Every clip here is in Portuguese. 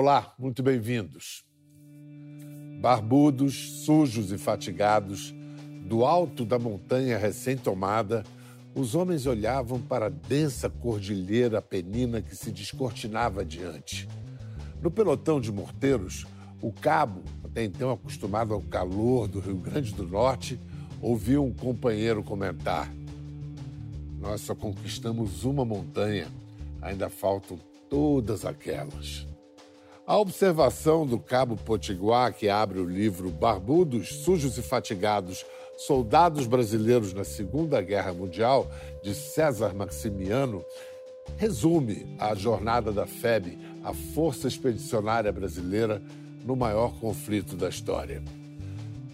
Olá, muito bem-vindos. Barbudos, sujos e fatigados, do alto da montanha recém-tomada, os homens olhavam para a densa cordilheira penina que se descortinava adiante. No pelotão de morteiros, o cabo, até então acostumado ao calor do Rio Grande do Norte, ouviu um companheiro comentar: Nós só conquistamos uma montanha, ainda faltam todas aquelas. A observação do cabo Potiguar, que abre o livro Barbudos, Sujos e Fatigados, Soldados Brasileiros na Segunda Guerra Mundial, de César Maximiano, resume a jornada da FEB, a Força Expedicionária Brasileira, no maior conflito da história.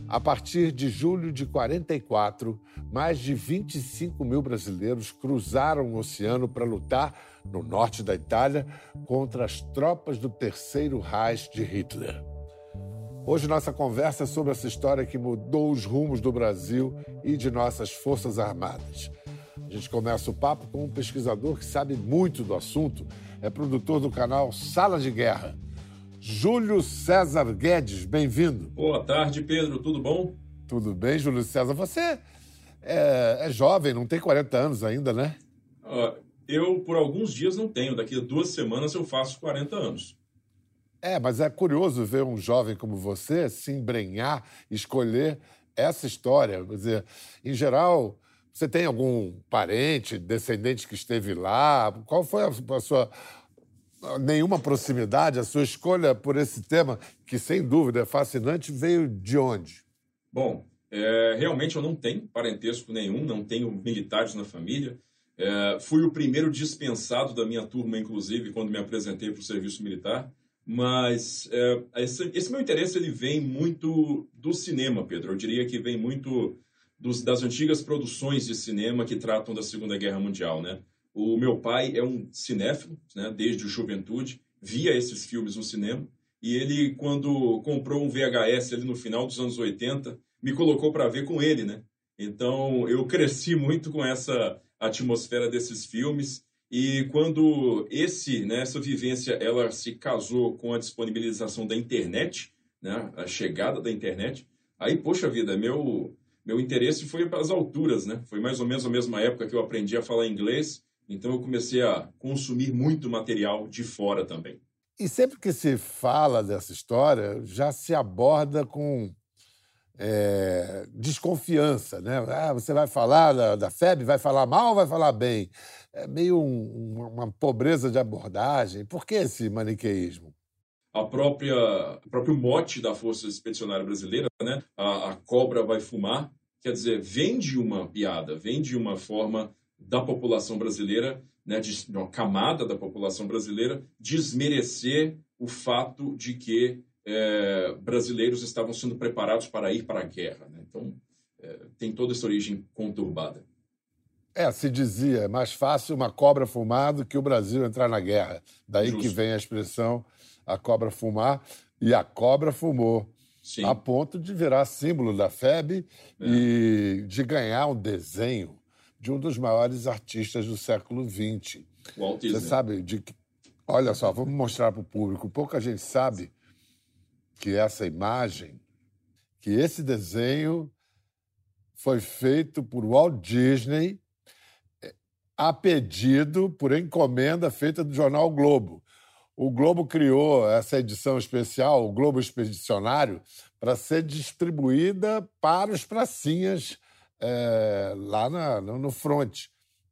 A partir de julho de 44, mais de 25 mil brasileiros cruzaram o oceano para lutar no norte da Itália contra as tropas do Terceiro Reich de Hitler. Hoje nossa conversa é sobre essa história que mudou os rumos do Brasil e de nossas Forças Armadas. A gente começa o papo com um pesquisador que sabe muito do assunto, é produtor do canal Sala de Guerra. Júlio César Guedes, bem-vindo. Boa tarde, Pedro, tudo bom? Tudo bem, Júlio César. Você é, é jovem, não tem 40 anos ainda, né? Uh, eu, por alguns dias, não tenho. Daqui a duas semanas eu faço 40 anos. É, mas é curioso ver um jovem como você se embrenhar, escolher essa história. Quer dizer, em geral, você tem algum parente, descendente que esteve lá? Qual foi a, a sua nenhuma proximidade, a sua escolha por esse tema, que sem dúvida é fascinante, veio de onde? Bom, é, realmente eu não tenho parentesco nenhum, não tenho militares na família. É, fui o primeiro dispensado da minha turma, inclusive, quando me apresentei para o serviço militar. Mas é, esse, esse, meu interesse ele vem muito do cinema, Pedro. Eu diria que vem muito dos, das antigas produções de cinema que tratam da Segunda Guerra Mundial, né? O meu pai é um cinéfilo, né, desde a juventude, via esses filmes no cinema, e ele, quando comprou um VHS ali no final dos anos 80, me colocou para ver com ele, né? Então, eu cresci muito com essa atmosfera desses filmes, e quando esse, né, essa vivência ela se casou com a disponibilização da internet, né, a chegada da internet, aí, poxa vida, meu, meu interesse foi para as alturas, né? Foi mais ou menos a mesma época que eu aprendi a falar inglês então eu comecei a consumir muito material de fora também. E sempre que se fala dessa história, já se aborda com é, desconfiança, né? Ah, você vai falar da, da FEB, vai falar mal ou vai falar bem? É meio um, uma pobreza de abordagem. Por que esse maniqueísmo? A própria, o próprio mote da Força Expedicionária Brasileira, né? A, a cobra vai fumar, quer dizer, vem de uma piada, vem de uma forma da população brasileira, né, de uma camada da população brasileira, desmerecer o fato de que é, brasileiros estavam sendo preparados para ir para a guerra. Né? Então, é, tem toda essa origem conturbada. É, se dizia, é mais fácil uma cobra fumar do que o Brasil entrar na guerra. Daí Justo. que vem a expressão a cobra fumar, e a cobra fumou. Sim. A ponto de virar símbolo da FEB é. e de ganhar um desenho de um dos maiores artistas do século XX. Walt Disney. Você sabe de que. Olha só, vamos mostrar para o público. Pouca gente sabe que essa imagem, que esse desenho foi feito por Walt Disney eh, a pedido, por encomenda feita do jornal Globo. O Globo criou essa edição especial, o Globo Expedicionário, para ser distribuída para os pracinhas é, lá na, no front.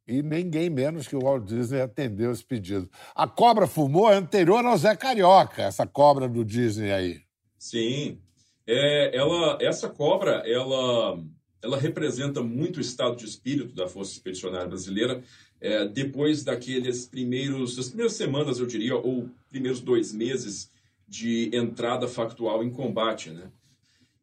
E ninguém menos que o Walt Disney atendeu esse pedido. A cobra fumou é anterior ao Zé Carioca, essa cobra do Disney aí. Sim. É, ela, essa cobra, ela, ela representa muito o estado de espírito da Força Expedicionária Brasileira é, depois daqueles primeiros, das primeiras semanas, eu diria, ou primeiros dois meses de entrada factual em combate, né?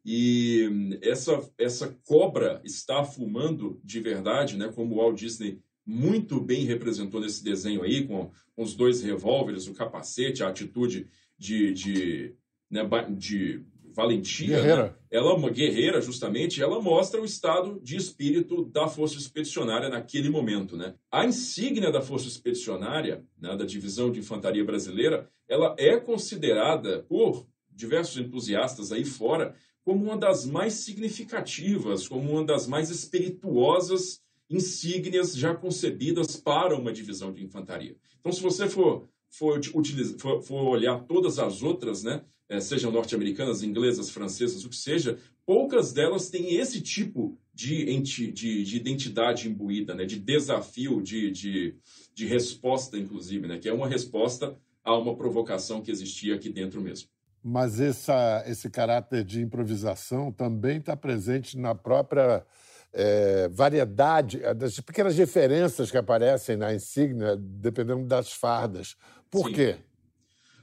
E essa, essa cobra está fumando de verdade, né, como o Walt Disney muito bem representou nesse desenho aí, com, com os dois revólveres, o capacete, a atitude de, de, né, de valentia, guerreira. Né? ela uma guerreira justamente, ela mostra o estado de espírito da força expedicionária naquele momento, né? A insígnia da força expedicionária, né, da divisão de infantaria brasileira, ela é considerada por diversos entusiastas aí fora como uma das mais significativas, como uma das mais espirituosas insígnias já concebidas para uma divisão de infantaria. Então, se você for for, utilizar, for, for olhar todas as outras, né, é, sejam norte-americanas, inglesas, francesas, o que seja, poucas delas têm esse tipo de, de, de identidade imbuída, né, de desafio, de, de, de resposta, inclusive, né, que é uma resposta a uma provocação que existia aqui dentro mesmo. Mas essa, esse caráter de improvisação também está presente na própria é, variedade, das pequenas diferenças que aparecem na insígnia, dependendo das fardas. Por Sim. quê?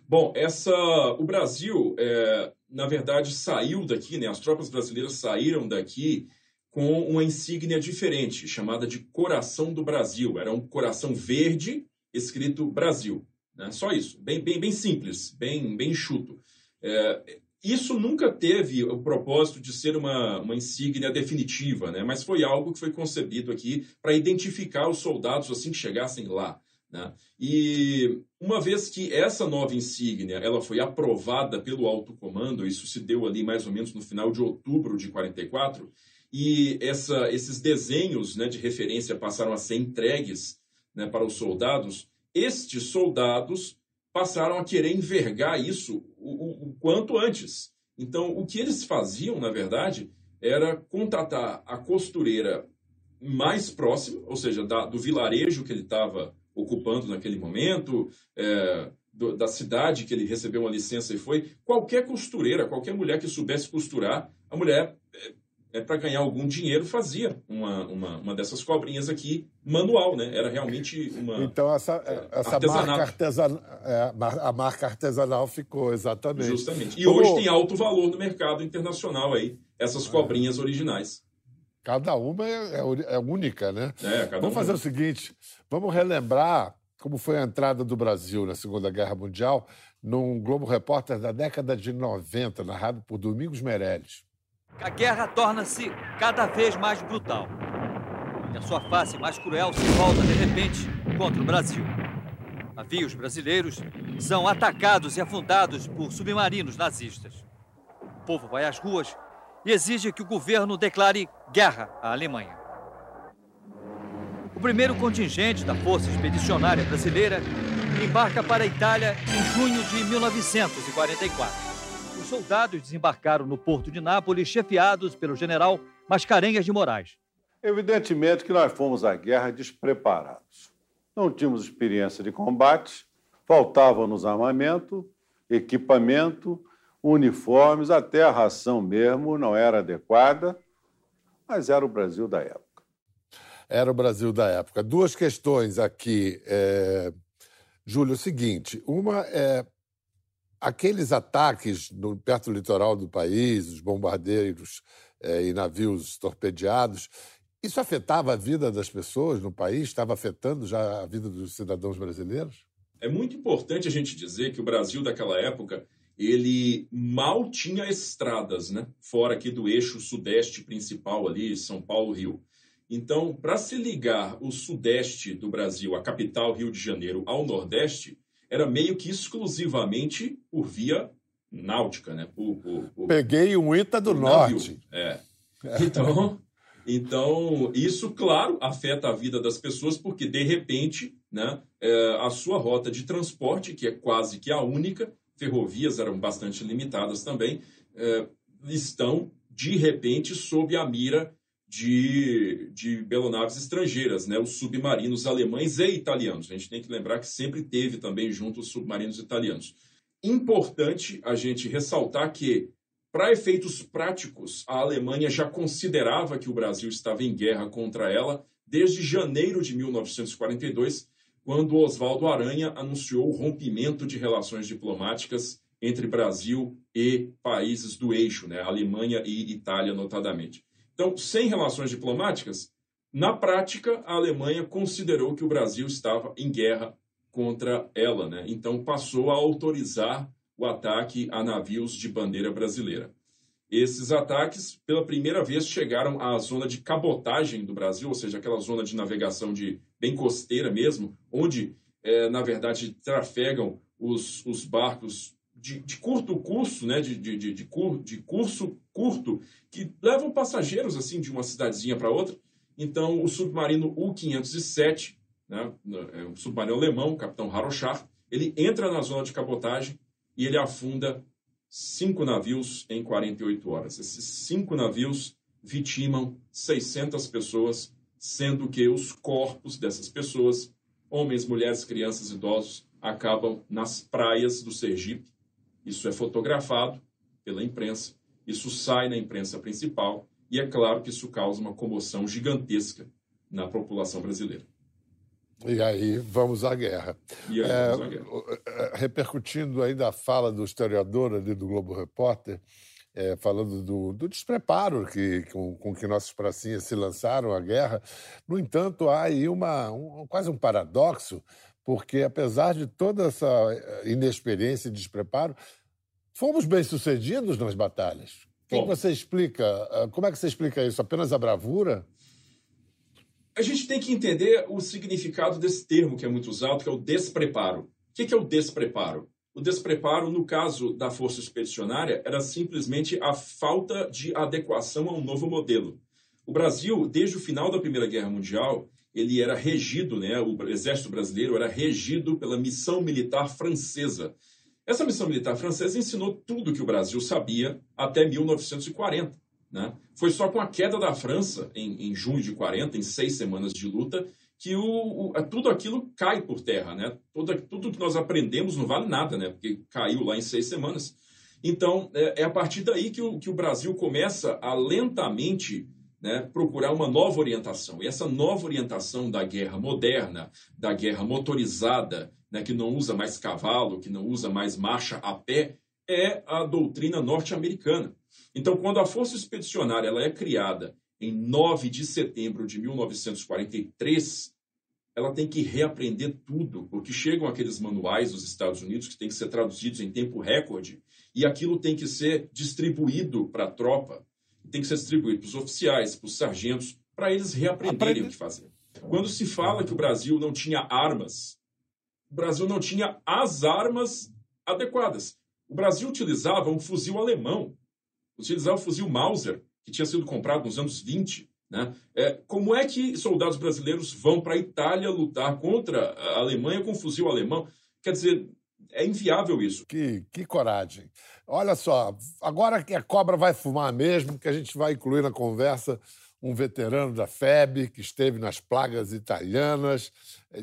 Bom, essa, o Brasil, é, na verdade, saiu daqui, né? As tropas brasileiras saíram daqui com uma insígnia diferente, chamada de Coração do Brasil. Era um coração verde escrito Brasil. Né? Só isso, bem, bem, bem simples, bem, bem enxuto. É, isso nunca teve o propósito de ser uma, uma insígnia definitiva, né? mas foi algo que foi concebido aqui para identificar os soldados assim que chegassem lá. Né? E uma vez que essa nova insígnia ela foi aprovada pelo alto comando, isso se deu ali mais ou menos no final de outubro de 44, e essa, esses desenhos né, de referência passaram a ser entregues né, para os soldados, estes soldados passaram a querer envergar isso o, o, o quanto antes. Então, o que eles faziam, na verdade, era contratar a costureira mais próxima, ou seja, da, do vilarejo que ele estava ocupando naquele momento, é, do, da cidade que ele recebeu uma licença e foi, qualquer costureira, qualquer mulher que soubesse costurar, a mulher, é, é para ganhar algum dinheiro, fazia uma, uma, uma, dessas cobrinhas aqui manual, né? Era realmente uma. Então, essa, é, essa marca artesanal, é, a marca artesanal ficou, exatamente. Justamente. E Como... hoje tem alto valor no mercado internacional aí, essas cobrinhas originais. Cada uma é, é, é única, né? É, vamos fazer é. o seguinte: vamos relembrar como foi a entrada do Brasil na Segunda Guerra Mundial num Globo Repórter da década de 90, narrado por Domingos Meirelles. A guerra torna-se cada vez mais brutal. E a sua face mais cruel se volta de repente contra o Brasil. Navios brasileiros são atacados e afundados por submarinos nazistas. O povo vai às ruas e exige que o governo declare guerra à Alemanha. O primeiro contingente da Força Expedicionária Brasileira embarca para a Itália em junho de 1944. Os soldados desembarcaram no porto de Nápoles, chefiados pelo general Mascarenhas de Moraes. Evidentemente que nós fomos à guerra despreparados. Não tínhamos experiência de combate, faltava-nos armamento, equipamento uniformes, até a ração mesmo não era adequada, mas era o Brasil da época. Era o Brasil da época. Duas questões aqui, é... Júlio. O seguinte: uma é aqueles ataques no, perto do litoral do país, os bombardeiros é, e navios torpedeados, isso afetava a vida das pessoas no país? Estava afetando já a vida dos cidadãos brasileiros? É muito importante a gente dizer que o Brasil daquela época ele mal tinha estradas, né? Fora aqui do eixo sudeste principal ali, São Paulo, Rio. Então, para se ligar o sudeste do Brasil, a capital Rio de Janeiro, ao nordeste, era meio que exclusivamente por via náutica, né? Por, por, por, Peguei um Ita do Norte. É. Então, então, isso, claro, afeta a vida das pessoas, porque, de repente, né, é, a sua rota de transporte, que é quase que a única, ferrovias eram bastante limitadas também, é, estão, de repente, sob a mira de, de belonaves estrangeiras, né? os submarinos alemães e italianos. A gente tem que lembrar que sempre teve também junto os submarinos italianos. Importante a gente ressaltar que, para efeitos práticos, a Alemanha já considerava que o Brasil estava em guerra contra ela desde janeiro de 1942, quando Oswaldo Aranha anunciou o rompimento de relações diplomáticas entre Brasil e países do eixo, né, Alemanha e Itália, notadamente. Então, sem relações diplomáticas, na prática, a Alemanha considerou que o Brasil estava em guerra contra ela, né? então passou a autorizar o ataque a navios de bandeira brasileira. Esses ataques, pela primeira vez, chegaram à zona de cabotagem do Brasil, ou seja, aquela zona de navegação de bem costeira mesmo, onde, é, na verdade, trafegam os, os barcos de, de, curto curso, né, de, de, de, de, cur, de curso curto, que levam passageiros assim de uma cidadezinha para outra. Então, o submarino U-507, né, é um submarino alemão, o capitão Harochar, ele entra na zona de cabotagem e ele afunda cinco navios em 48 horas. Esses cinco navios vitimam 600 pessoas, sendo que os corpos dessas pessoas, homens, mulheres, crianças, idosos, acabam nas praias do Sergipe. Isso é fotografado pela imprensa, isso sai na imprensa principal e é claro que isso causa uma comoção gigantesca na população brasileira. E aí vamos à guerra. E aí é, vamos à guerra. É, repercutindo ainda a fala do historiador ali do Globo Repórter, é, falando do, do, despreparo que, com, com, que nossos pracinhas se lançaram à guerra. No entanto, há aí uma, um, quase um paradoxo, porque apesar de toda essa é, inexperiência e despreparo, fomos bem-sucedidos nas batalhas. O que, que você explica? Ah, como é que você explica isso? Apenas a bravura? A gente tem que entender o significado desse termo que é muito usado, que é o despreparo. O que é o despreparo? O despreparo, no caso da força expedicionária, era simplesmente a falta de adequação a um novo modelo. O Brasil, desde o final da Primeira Guerra Mundial, ele era regido, né, o exército brasileiro era regido pela missão militar francesa. Essa missão militar francesa ensinou tudo que o Brasil sabia até 1940. Né? Foi só com a queda da França, em, em junho de 40, em seis semanas de luta, que o, o, tudo aquilo cai por terra. Né? Tudo, tudo que nós aprendemos não vale nada, né? porque caiu lá em seis semanas. Então, é, é a partir daí que o, que o Brasil começa a lentamente né, procurar uma nova orientação. E essa nova orientação da guerra moderna, da guerra motorizada, né, que não usa mais cavalo, que não usa mais marcha a pé, é a doutrina norte-americana. Então, quando a Força Expedicionária ela é criada em 9 de setembro de 1943, ela tem que reaprender tudo, porque chegam aqueles manuais dos Estados Unidos que têm que ser traduzidos em tempo recorde, e aquilo tem que ser distribuído para a tropa, tem que ser distribuído para os oficiais, para os sargentos, para eles reaprenderem Aprende. o que fazer. Quando se fala que o Brasil não tinha armas, o Brasil não tinha as armas adequadas. O Brasil utilizava um fuzil alemão, utilizava o fuzil Mauser, que tinha sido comprado nos anos 20. Né? É, como é que soldados brasileiros vão para a Itália lutar contra a Alemanha com fuzil alemão? Quer dizer, é inviável isso. Que, que coragem. Olha só, agora que a cobra vai fumar mesmo, que a gente vai incluir na conversa um veterano da FEB que esteve nas plagas italianas,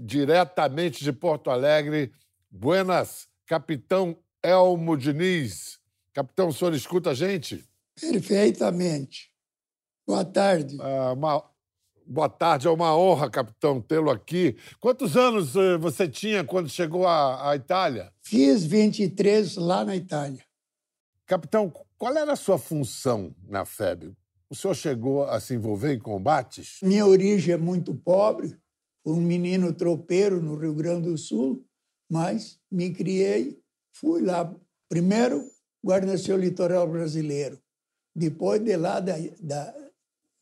diretamente de Porto Alegre. Buenas, capitão Elmo Diniz. Capitão, o senhor escuta a gente? Perfeitamente. Boa tarde. Ah, uma... Boa tarde, é uma honra, capitão, tê-lo aqui. Quantos anos eh, você tinha quando chegou à, à Itália? Fiz 23 lá na Itália. Capitão, qual era a sua função na FEB? O senhor chegou a se envolver em combates? Minha origem é muito pobre, um menino tropeiro no Rio Grande do Sul, mas me criei, fui lá. Primeiro, guarneceu o litoral brasileiro. Depois de lá da, da,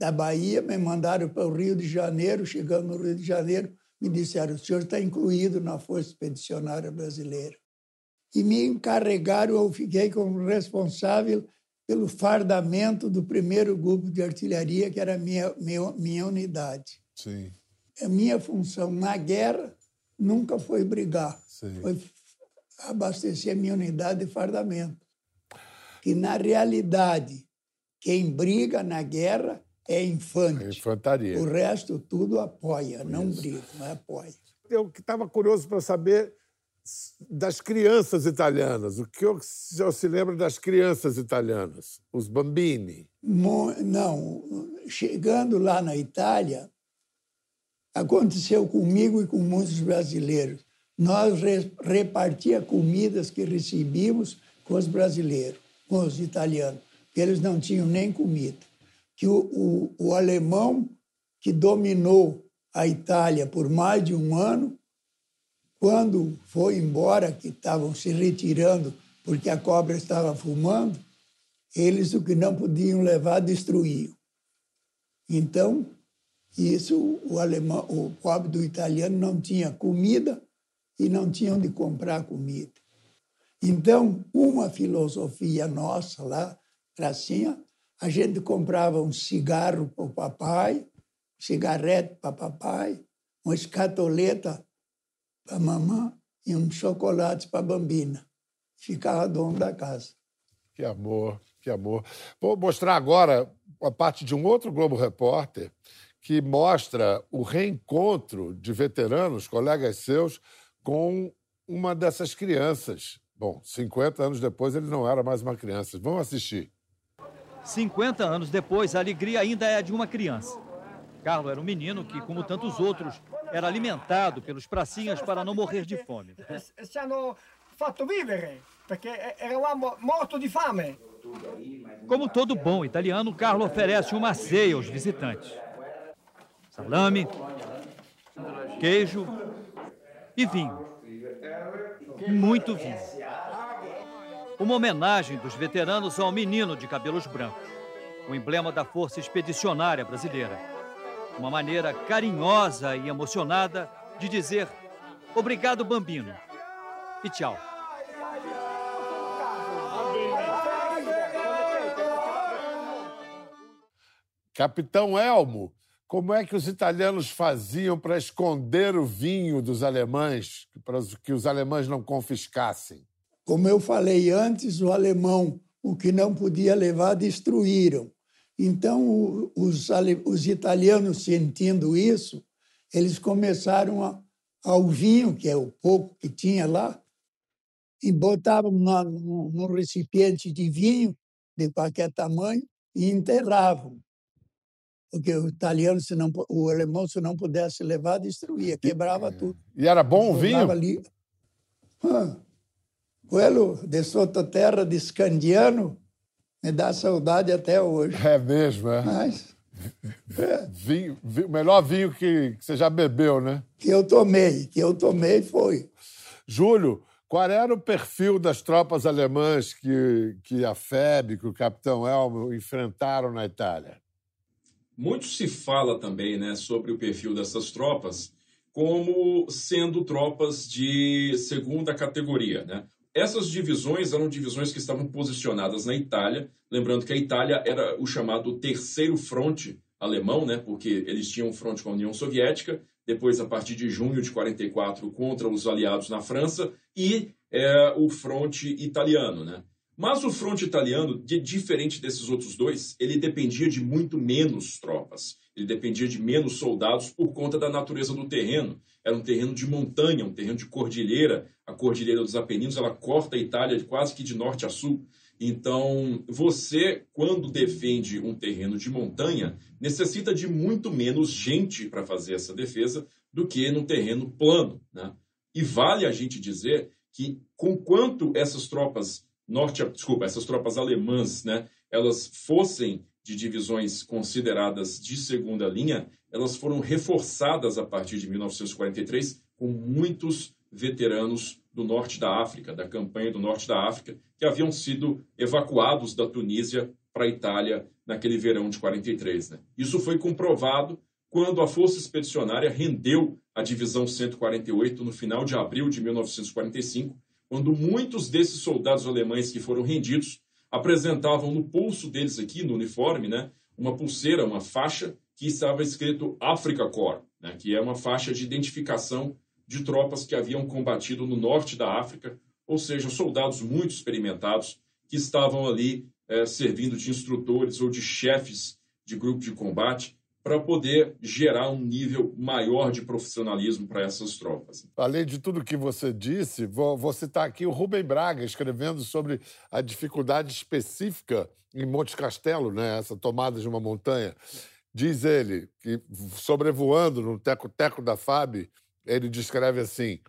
da Bahia, me mandaram para o Rio de Janeiro. Chegando no Rio de Janeiro, me disseram: o senhor está incluído na Força Expedicionária Brasileira. E me encarregaram, eu fiquei como responsável pelo fardamento do primeiro grupo de artilharia, que era a minha, minha, minha unidade. Sim. A minha função na guerra nunca foi brigar, Sim. foi abastecer a minha unidade de fardamento. Que, na realidade, quem briga na guerra é infante. É infantaria. O resto tudo apoia, Isso. não briga, mas apoia. Eu estava curioso para saber das crianças italianas. O que senhor se lembra das crianças italianas? Os bambini? Não. Chegando lá na Itália, aconteceu comigo e com muitos brasileiros. Nós repartia comidas que recebíamos com os brasileiros, com os italianos, porque eles não tinham nem comida. Que o, o, o alemão que dominou a Itália por mais de um ano quando foi embora, que estavam se retirando porque a cobra estava fumando, eles o que não podiam levar destruíam. Então, isso o alemão, o pobre do italiano não tinha comida e não tinha onde comprar comida. Então, uma filosofia nossa lá, Gracinha, a gente comprava um cigarro para o papai, cigarrete para papai, uma escatoleta para mamãe e um chocolate para a bambina. Ficava dono da casa. Que amor, que amor. Vou mostrar agora a parte de um outro Globo Repórter que mostra o reencontro de veteranos, colegas seus, com uma dessas crianças. Bom, 50 anos depois ele não era mais uma criança. Vamos assistir. 50 anos depois, a alegria ainda é de uma criança. Carlos era um menino que, como tantos outros, era alimentado pelos pracinhas para não morrer de fome. Fatto vivere, eravamo mortos de fame. Como todo bom italiano, Carlo oferece uma ceia aos visitantes. Salame, queijo e vinho. Muito vinho. Uma homenagem dos veteranos ao menino de cabelos brancos, o emblema da Força Expedicionária Brasileira. Uma maneira carinhosa e emocionada de dizer obrigado, Bambino, e tchau. Capitão Elmo, como é que os italianos faziam para esconder o vinho dos alemães, para que os alemães não confiscassem? Como eu falei antes, o alemão, o que não podia levar, destruíram. Então, os, os italianos, sentindo isso, eles começaram a, ao vinho, que é o pouco que tinha lá, e botavam num, recipiente de vinho de qualquer tamanho e enterravam porque o italiano, se não, o alemão, se não pudesse levar, destruía, quebrava tudo. E era bom o vinho? Ali. Ah, quello de sottoterra de Scandiano me dá saudade até hoje. É mesmo, é? Mas, é. Vinho, o melhor vinho que, que você já bebeu, né? Que eu tomei, que eu tomei foi. Júlio, qual era o perfil das tropas alemãs que, que a FEB, que o capitão Elmo enfrentaram na Itália? Muito se fala também né, sobre o perfil dessas tropas como sendo tropas de segunda categoria. Né? Essas divisões eram divisões que estavam posicionadas na Itália, lembrando que a Itália era o chamado terceiro fronte alemão, né, porque eles tinham um fronte com a União Soviética, depois, a partir de junho de 44, contra os aliados na França, e é, o fronte italiano. Né? Mas o fronte italiano, de, diferente desses outros dois, ele dependia de muito menos tropas. Ele dependia de menos soldados por conta da natureza do terreno. Era um terreno de montanha, um terreno de cordilheira. A cordilheira dos Apeninos, ela corta a Itália quase que de norte a sul. Então, você, quando defende um terreno de montanha, necessita de muito menos gente para fazer essa defesa do que num terreno plano. Né? E vale a gente dizer que, com quanto essas tropas norte, desculpa, essas tropas alemãs, né, elas fossem de divisões consideradas de segunda linha, elas foram reforçadas a partir de 1943 com muitos veteranos do norte da África, da campanha do norte da África, que haviam sido evacuados da Tunísia para a Itália naquele verão de 43. Né? Isso foi comprovado quando a Força Expedicionária rendeu a Divisão 148 no final de abril de 1945 quando muitos desses soldados alemães que foram rendidos apresentavam no pulso deles aqui, no uniforme, né, uma pulseira, uma faixa que estava escrito Africa Corps, né, que é uma faixa de identificação de tropas que haviam combatido no norte da África, ou seja, soldados muito experimentados que estavam ali é, servindo de instrutores ou de chefes de grupo de combate para poder gerar um nível maior de profissionalismo para essas tropas. Além de tudo que você disse, vou, vou, citar aqui o Rubem Braga escrevendo sobre a dificuldade específica em Monte Castelo, né, essa tomada de uma montanha. Diz ele que, sobrevoando no teco-teco da FAB, ele descreve assim: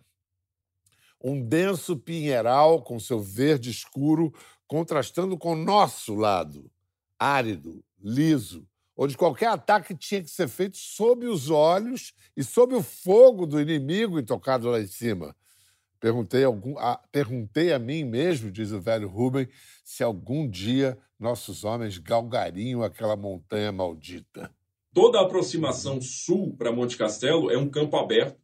um denso pinheiral com seu verde escuro contrastando com o nosso lado, árido, liso, onde qualquer ataque tinha que ser feito sob os olhos e sob o fogo do inimigo intocado lá em cima. Perguntei, algum, a, perguntei a mim mesmo, diz o velho Rubem, se algum dia nossos homens galgariam aquela montanha maldita. Toda a aproximação sul para Monte Castelo é um campo aberto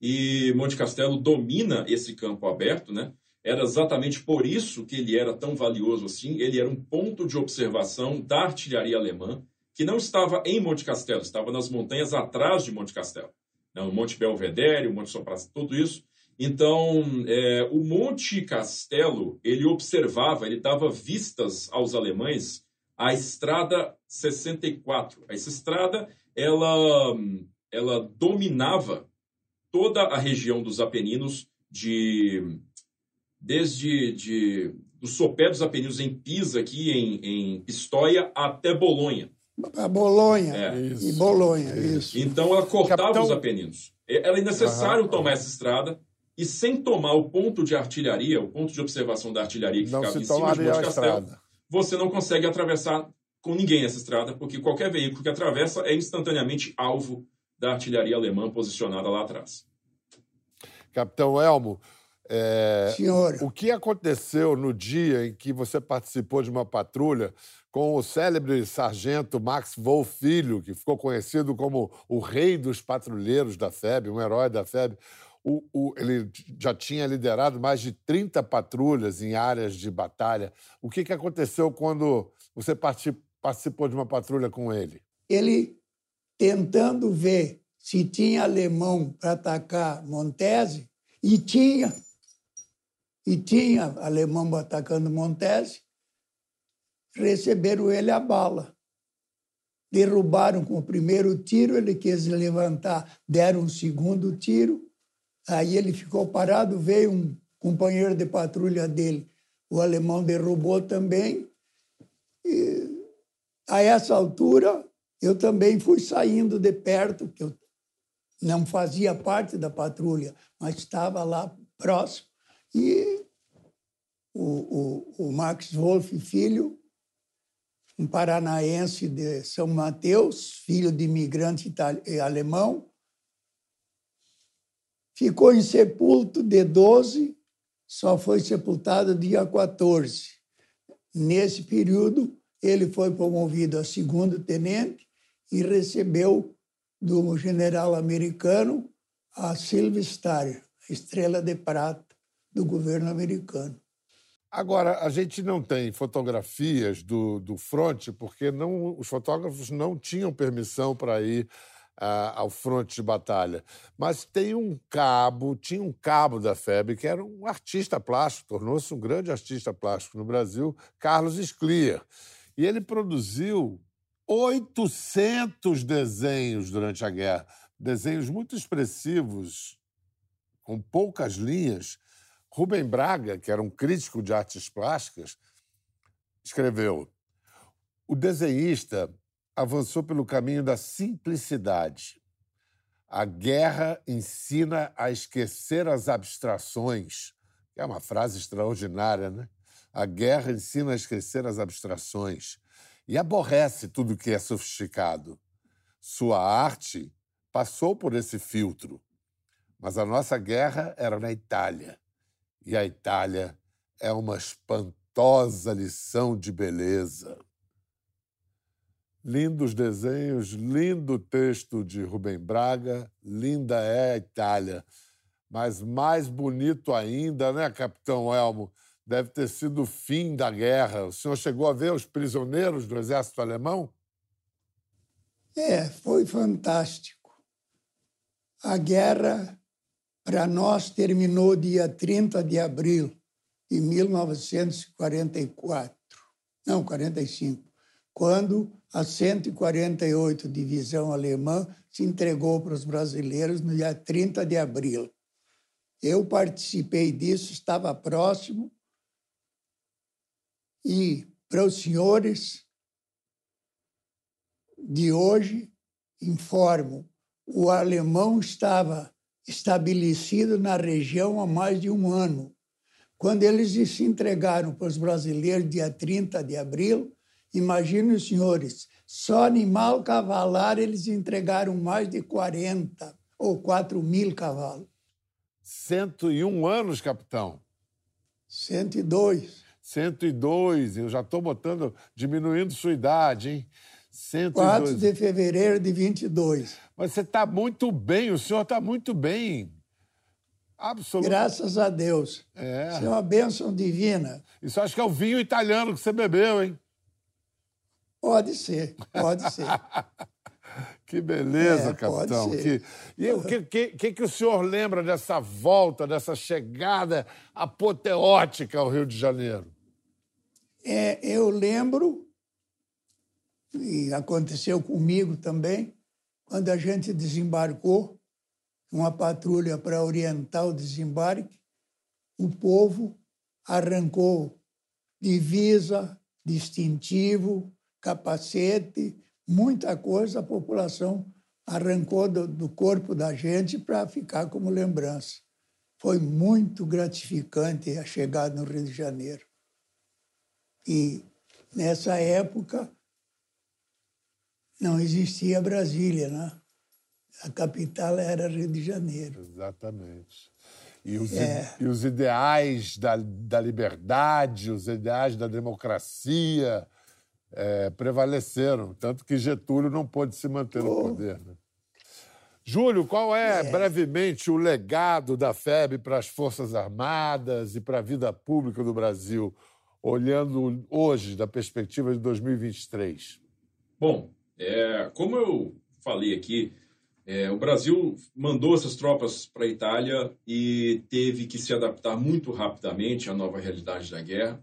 e Monte Castelo domina esse campo aberto, né? Era exatamente por isso que ele era tão valioso assim. Ele era um ponto de observação da artilharia alemã, que não estava em Monte Castelo, estava nas montanhas atrás de Monte Castelo. Né? O Monte Belvedere, o Monte Sopras, tudo isso. Então, é, o Monte Castelo, ele observava, ele dava vistas aos alemães a Estrada 64. Essa estrada, ela, ela dominava toda a região dos Apeninos de desde de, do sopé dos Apeninos em Pisa, aqui em, em Pistoia, até Bolonha. A Bolonha, é. e Bolonha, isso. Então ela cortava Capitão... os Apeninos. Era necessário uhum. tomar essa estrada e sem tomar o ponto de artilharia, o ponto de observação da artilharia que não ficava em cima de Monte Castelo, você não consegue atravessar com ninguém essa estrada, porque qualquer veículo que atravessa é instantaneamente alvo da artilharia alemã posicionada lá atrás. Capitão Elmo, é, o que aconteceu no dia em que você participou de uma patrulha com o célebre sargento Max Wolff Filho, que ficou conhecido como o rei dos patrulheiros da FEB, um herói da FEB? O, o, ele já tinha liderado mais de 30 patrulhas em áreas de batalha. O que, que aconteceu quando você participou de uma patrulha com ele? Ele tentando ver se tinha alemão para atacar Montese, e tinha e tinha alemão atacando Montese, receberam ele a bala. Derrubaram com o primeiro tiro, ele quis levantar, deram um segundo tiro, aí ele ficou parado, veio um companheiro de patrulha dele, o alemão derrubou também. E a essa altura, eu também fui saindo de perto, porque eu não fazia parte da patrulha, mas estava lá próximo. E o, o, o Max Wolff Filho, um paranaense de São Mateus, filho de imigrante eh, alemão, ficou insepulto de 12, só foi sepultado dia 14. Nesse período, ele foi promovido a segundo tenente e recebeu do general americano a Silver Star, a estrela de prata do governo americano. Agora, a gente não tem fotografias do, do fronte, porque não, os fotógrafos não tinham permissão para ir uh, ao fronte de batalha. Mas tem um cabo, tinha um cabo da FEB que era um artista plástico, tornou-se um grande artista plástico no Brasil, Carlos Sclier. E ele produziu 800 desenhos durante a guerra, desenhos muito expressivos, com poucas linhas. Rubem Braga, que era um crítico de artes plásticas, escreveu: O desenhista avançou pelo caminho da simplicidade. A guerra ensina a esquecer as abstrações. É uma frase extraordinária, né? A guerra ensina a esquecer as abstrações e aborrece tudo que é sofisticado. Sua arte passou por esse filtro. Mas a nossa guerra era na Itália. E a Itália é uma espantosa lição de beleza. Lindos desenhos, lindo texto de Rubem Braga, linda é a Itália. Mas mais bonito ainda, né, Capitão Elmo? deve ter sido o fim da guerra. O senhor chegou a ver os prisioneiros do exército alemão? É, foi fantástico. A guerra, para nós, terminou dia 30 de abril de 1944. Não, 45. Quando a 148 Divisão Alemã se entregou para os brasileiros no dia 30 de abril. Eu participei disso, estava próximo e para os senhores de hoje, informo: o alemão estava estabelecido na região há mais de um ano. Quando eles se entregaram para os brasileiros dia 30 de abril, imaginem os senhores, só animal cavalar eles entregaram mais de 40 ou 4 mil cavalos. 101 anos, capitão. 102. 102, eu já estou botando, diminuindo sua idade, hein? 102. 4 de fevereiro de 22. Mas você está muito bem, o senhor está muito bem. Absolutamente. Graças a Deus. É. Isso é uma bênção divina. Isso acho que é o vinho italiano que você bebeu, hein? Pode ser, pode ser. que beleza, é, capitão. Que... E o que, que, que o senhor lembra dessa volta, dessa chegada apoteótica ao Rio de Janeiro? É, eu lembro, e aconteceu comigo também, quando a gente desembarcou, uma patrulha para orientar o desembarque, o povo arrancou divisa, distintivo, capacete, muita coisa a população arrancou do, do corpo da gente para ficar como lembrança. Foi muito gratificante a chegada no Rio de Janeiro. E nessa época não existia Brasília, né? A capital era Rio de Janeiro. Exatamente. E os, é. e os ideais da, da liberdade, os ideais da democracia é, prevaleceram, tanto que Getúlio não pôde se manter no poder. Né? Júlio, qual é, é, brevemente, o legado da FEB para as Forças Armadas e para a vida pública do Brasil, olhando hoje, da perspectiva de 2023? Bom, é, como eu falei aqui, é, o Brasil mandou essas tropas para a Itália e teve que se adaptar muito rapidamente à nova realidade da guerra.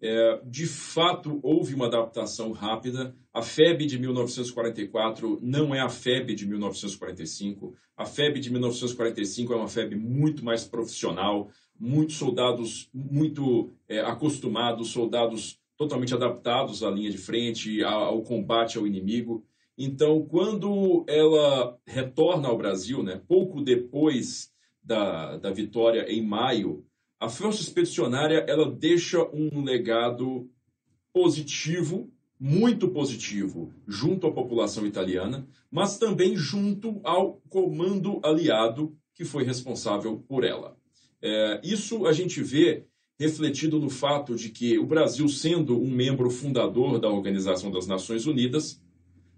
É, de fato, houve uma adaptação rápida. A FEB de 1944 não é a FEB de 1945. A FEB de 1945 é uma FEB muito mais profissional, muitos soldados muito é, acostumados, soldados totalmente adaptados à linha de frente, ao combate ao inimigo. Então, quando ela retorna ao Brasil, né, pouco depois da, da vitória em maio, a Força Expedicionária ela deixa um legado positivo, muito positivo, junto à população italiana, mas também junto ao comando aliado que foi responsável por ela. É, isso a gente vê refletido no fato de que o Brasil, sendo um membro fundador da Organização das Nações Unidas,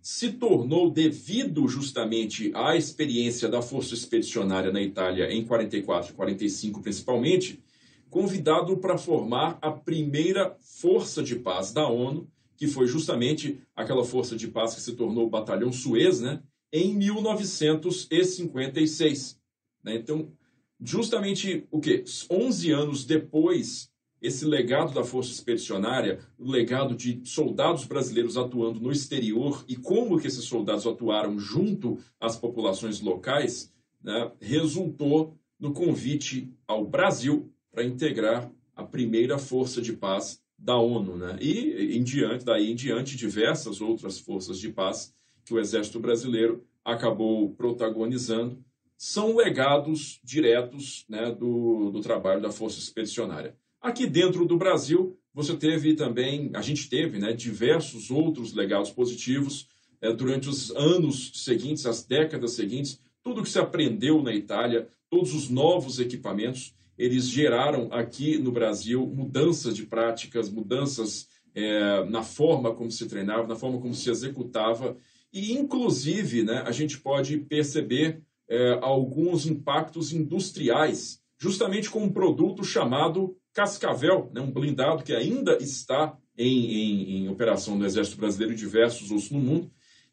se tornou, devido justamente à experiência da Força Expedicionária na Itália em 44 e 45 principalmente, convidado para formar a primeira força de paz da ONU, que foi justamente aquela força de paz que se tornou o Batalhão Suez, né, em 1956. Né? Então, justamente o que 11 anos depois esse legado da Força Expedicionária, o legado de soldados brasileiros atuando no exterior e como que esses soldados atuaram junto às populações locais, né, resultou no convite ao Brasil para integrar a primeira força de paz da ONU, né? E em diante, daí em diante, diversas outras forças de paz que o Exército Brasileiro acabou protagonizando são legados diretos né, do, do trabalho da Força Expedicionária. Aqui dentro do Brasil, você teve também, a gente teve né, diversos outros legados positivos é, durante os anos seguintes, as décadas seguintes, tudo que se aprendeu na Itália, todos os novos equipamentos, eles geraram aqui no Brasil mudanças de práticas, mudanças é, na forma como se treinava, na forma como se executava, e inclusive né, a gente pode perceber é, alguns impactos industriais, justamente com um produto chamado Cascavel, né, um blindado que ainda está em, em, em operação no Exército Brasileiro e diversos outros no mundo,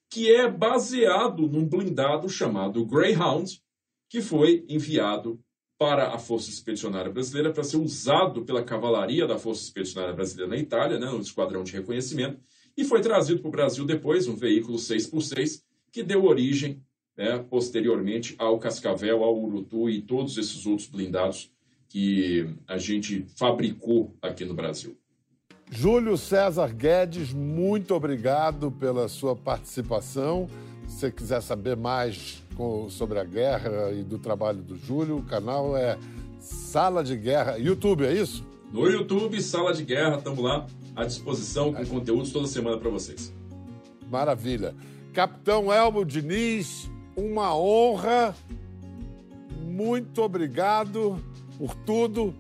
que é baseado num blindado chamado Greyhound, que foi enviado para a Força Expedicionária Brasileira para ser usado pela cavalaria da Força Expedicionária Brasileira na Itália, né, no esquadrão de reconhecimento, e foi trazido para o Brasil depois, um veículo 6x6, que deu origem, né, posteriormente, ao Cascavel, ao Urutu e todos esses outros blindados que a gente fabricou aqui no Brasil. Júlio César Guedes, muito obrigado pela sua participação. Se você quiser saber mais sobre a guerra e do trabalho do Júlio, o canal é Sala de Guerra. YouTube, é isso? No YouTube, Sala de Guerra, estamos lá à disposição com conteúdos toda semana para vocês. Maravilha. Capitão Elmo Diniz, uma honra muito obrigado por tudo.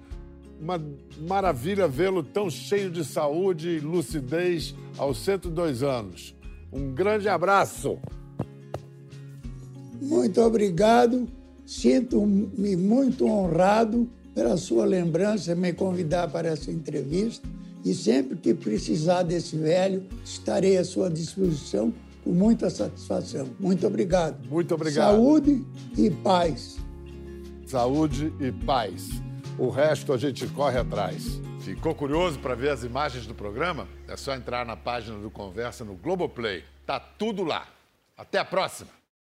Uma maravilha vê-lo tão cheio de saúde e lucidez aos 102 anos. Um grande abraço. Muito obrigado. Sinto-me muito honrado pela sua lembrança, me convidar para essa entrevista. E sempre que precisar desse velho, estarei à sua disposição com muita satisfação. Muito obrigado. Muito obrigado. Saúde e paz. Saúde e paz. O resto a gente corre atrás. Ficou curioso para ver as imagens do programa? É só entrar na página do Conversa no Globoplay. Tá tudo lá. Até a próxima!